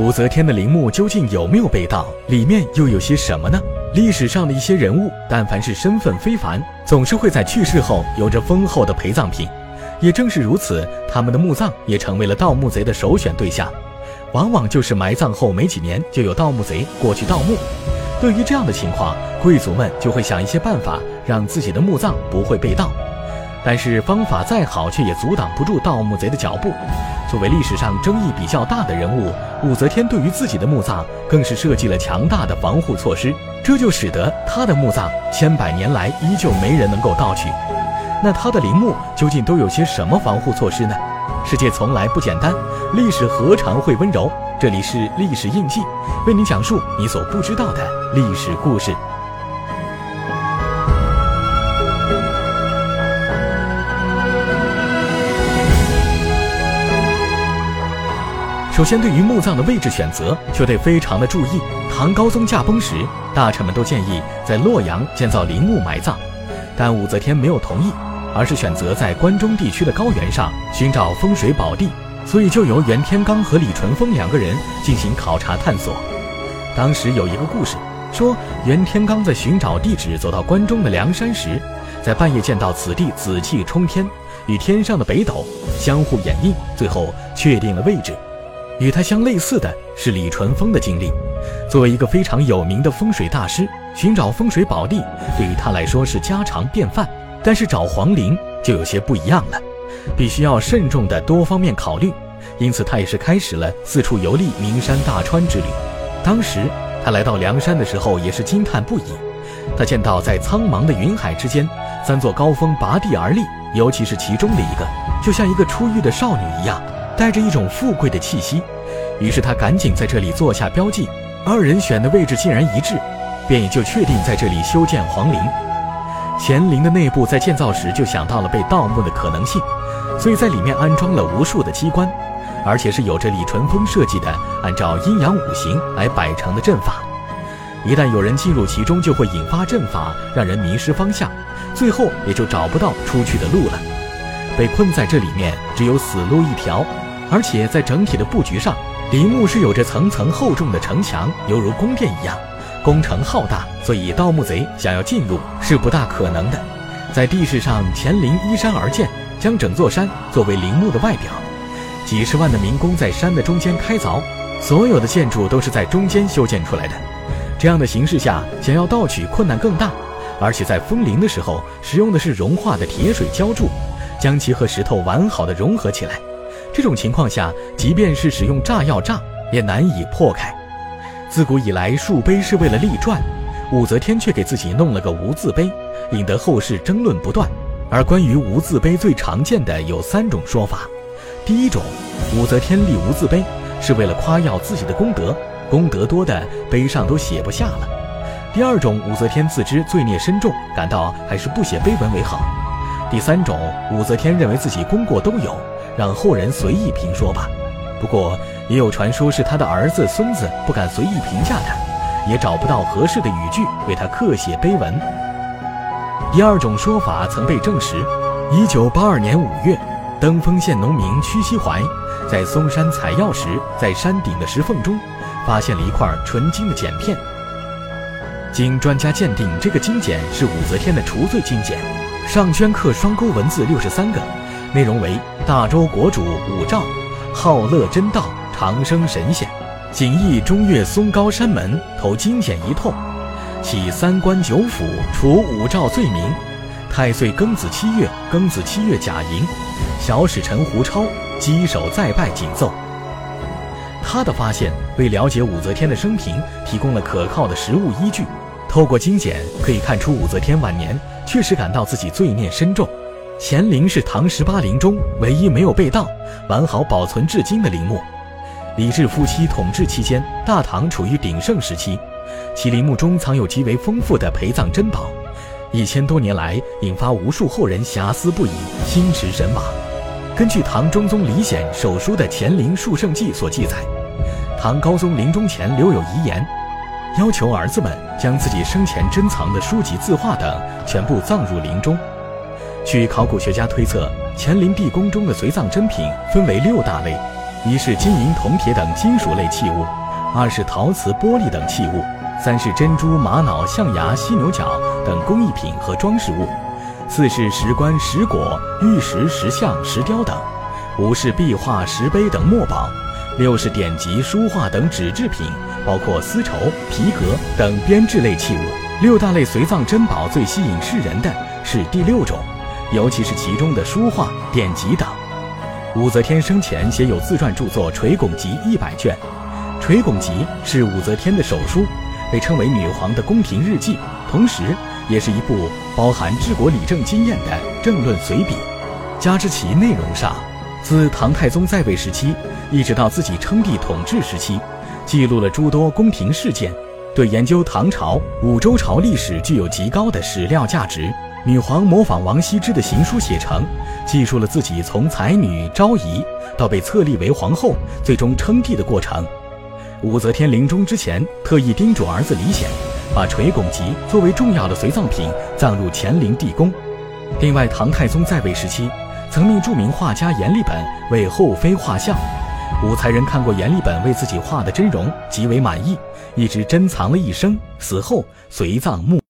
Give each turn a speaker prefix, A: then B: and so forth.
A: 武则天的陵墓究竟有没有被盗？里面又有些什么呢？历史上的一些人物，但凡是身份非凡，总是会在去世后有着丰厚的陪葬品。也正是如此，他们的墓葬也成为了盗墓贼的首选对象。往往就是埋葬后没几年，就有盗墓贼过去盗墓。对于这样的情况，贵族们就会想一些办法，让自己的墓葬不会被盗。但是方法再好，却也阻挡不住盗墓贼的脚步。作为历史上争议比较大的人物，武则天对于自己的墓葬更是设计了强大的防护措施，这就使得她的墓葬千百年来依旧没人能够盗取。那她的陵墓究竟都有些什么防护措施呢？世界从来不简单，历史何尝会温柔？这里是历史印记，为您讲述你所不知道的历史故事。首先，对于墓葬的位置选择，就得非常的注意。唐高宗驾崩时，大臣们都建议在洛阳建造陵墓埋葬，但武则天没有同意，而是选择在关中地区的高原上寻找风水宝地。所以，就由袁天罡和李淳风两个人进行考察探索。当时有一个故事说，袁天罡在寻找地址走到关中的梁山时，在半夜见到此地紫气冲天，与天上的北斗相互掩映，最后确定了位置。与他相类似的是李淳风的经历。作为一个非常有名的风水大师，寻找风水宝地对于他来说是家常便饭。但是找皇陵就有些不一样了，必须要慎重的多方面考虑。因此，他也是开始了四处游历名山大川之旅。当时他来到梁山的时候，也是惊叹不已。他见到在苍茫的云海之间，三座高峰拔地而立，尤其是其中的一个，就像一个出狱的少女一样。带着一种富贵的气息，于是他赶紧在这里做下标记。二人选的位置竟然一致，便也就确定在这里修建皇陵。乾陵的内部在建造时就想到了被盗墓的可能性，所以在里面安装了无数的机关，而且是有着李淳风设计的按照阴阳五行来摆成的阵法。一旦有人进入其中，就会引发阵法，让人迷失方向，最后也就找不到出去的路了。被困在这里面，只有死路一条。而且在整体的布局上，陵墓是有着层层厚重的城墙，犹如宫殿一样，工程浩大，所以盗墓贼想要进入是不大可能的。在地势上，乾陵依山而建，将整座山作为陵墓的外表。几十万的民工在山的中间开凿，所有的建筑都是在中间修建出来的。这样的形势下，想要盗取困难更大。而且在封陵的时候，使用的是融化的铁水浇筑，将其和石头完好的融合起来。这种情况下，即便是使用炸药炸，也难以破开。自古以来，树碑是为了立传，武则天却给自己弄了个无字碑，引得后世争论不断。而关于无字碑，最常见的有三种说法：第一种，武则天立无字碑是为了夸耀自己的功德，功德多的碑上都写不下了；第二种，武则天自知罪孽深重，感到还是不写碑文为好；第三种，武则天认为自己功过都有。让后人随意评说吧。不过也有传说是他的儿子、孙子不敢随意评价他，也找不到合适的语句为他刻写碑文。第二种说法曾被证实：一九八二年五月，登封县农民屈西怀在嵩山采药时，在山顶的石缝中发现了一块纯金的简片。经专家鉴定，这个金简是武则天的除罪金简，上镌刻双钩文字六十三个。内容为大周国主武曌，好乐真道，长生神仙，锦逸中岳嵩高山门，投金简一通，起三关九府，除武曌罪名。太岁庚子七月，庚子七月甲寅，小使臣胡超稽首再拜谨奏。他的发现为了解武则天的生平提供了可靠的实物依据。透过金简可以看出，武则天晚年确实感到自己罪孽深重。乾陵是唐十八陵中唯一没有被盗、完好保存至今的陵墓。李治夫妻统治期间，大唐处于鼎盛时期，其陵墓中藏有极为丰富的陪葬珍宝，一千多年来引发无数后人遐思不已、心驰神往。根据唐中宗李显手书的《乾陵述圣记》所记载，唐高宗临终前留有遗言，要求儿子们将自己生前珍藏的书籍、字画等全部葬入陵中。据考古学家推测，乾陵地宫中的随葬珍品分为六大类，一是金银铜铁等金属类器物，二是陶瓷玻璃等器物，三是珍珠玛瑙象牙犀牛角等工艺品和装饰物，四是石棺石椁玉石石像石雕等，五是壁画石碑等墨宝，六是典籍书画等纸制品，包括丝绸皮革等编制类器物。六大类随葬珍宝最吸引世人的是第六种，尤其是其中的书画典籍等。武则天生前写有自传著作《垂拱集》一百卷，《垂拱集》是武则天的手书，被称为女皇的宫廷日记，同时也是一部包含治国理政经验的政论随笔。加之其内容上，自唐太宗在位时期一直到自己称帝统治时期，记录了诸多宫廷事件，对研究唐朝、五周朝历史具有极高的史料价值。女皇模仿王羲之的行书写成，记述了自己从才女昭仪到被册立为皇后，最终称帝的过程。武则天临终之前，特意叮嘱儿子李显，把垂拱集作为重要的随葬品葬入乾陵地宫。另外，唐太宗在位时期，曾命著名画家阎立本为后妃画像。武才人看过阎立本为自己画的真容，极为满意，一直珍藏了一生，死后随葬墓。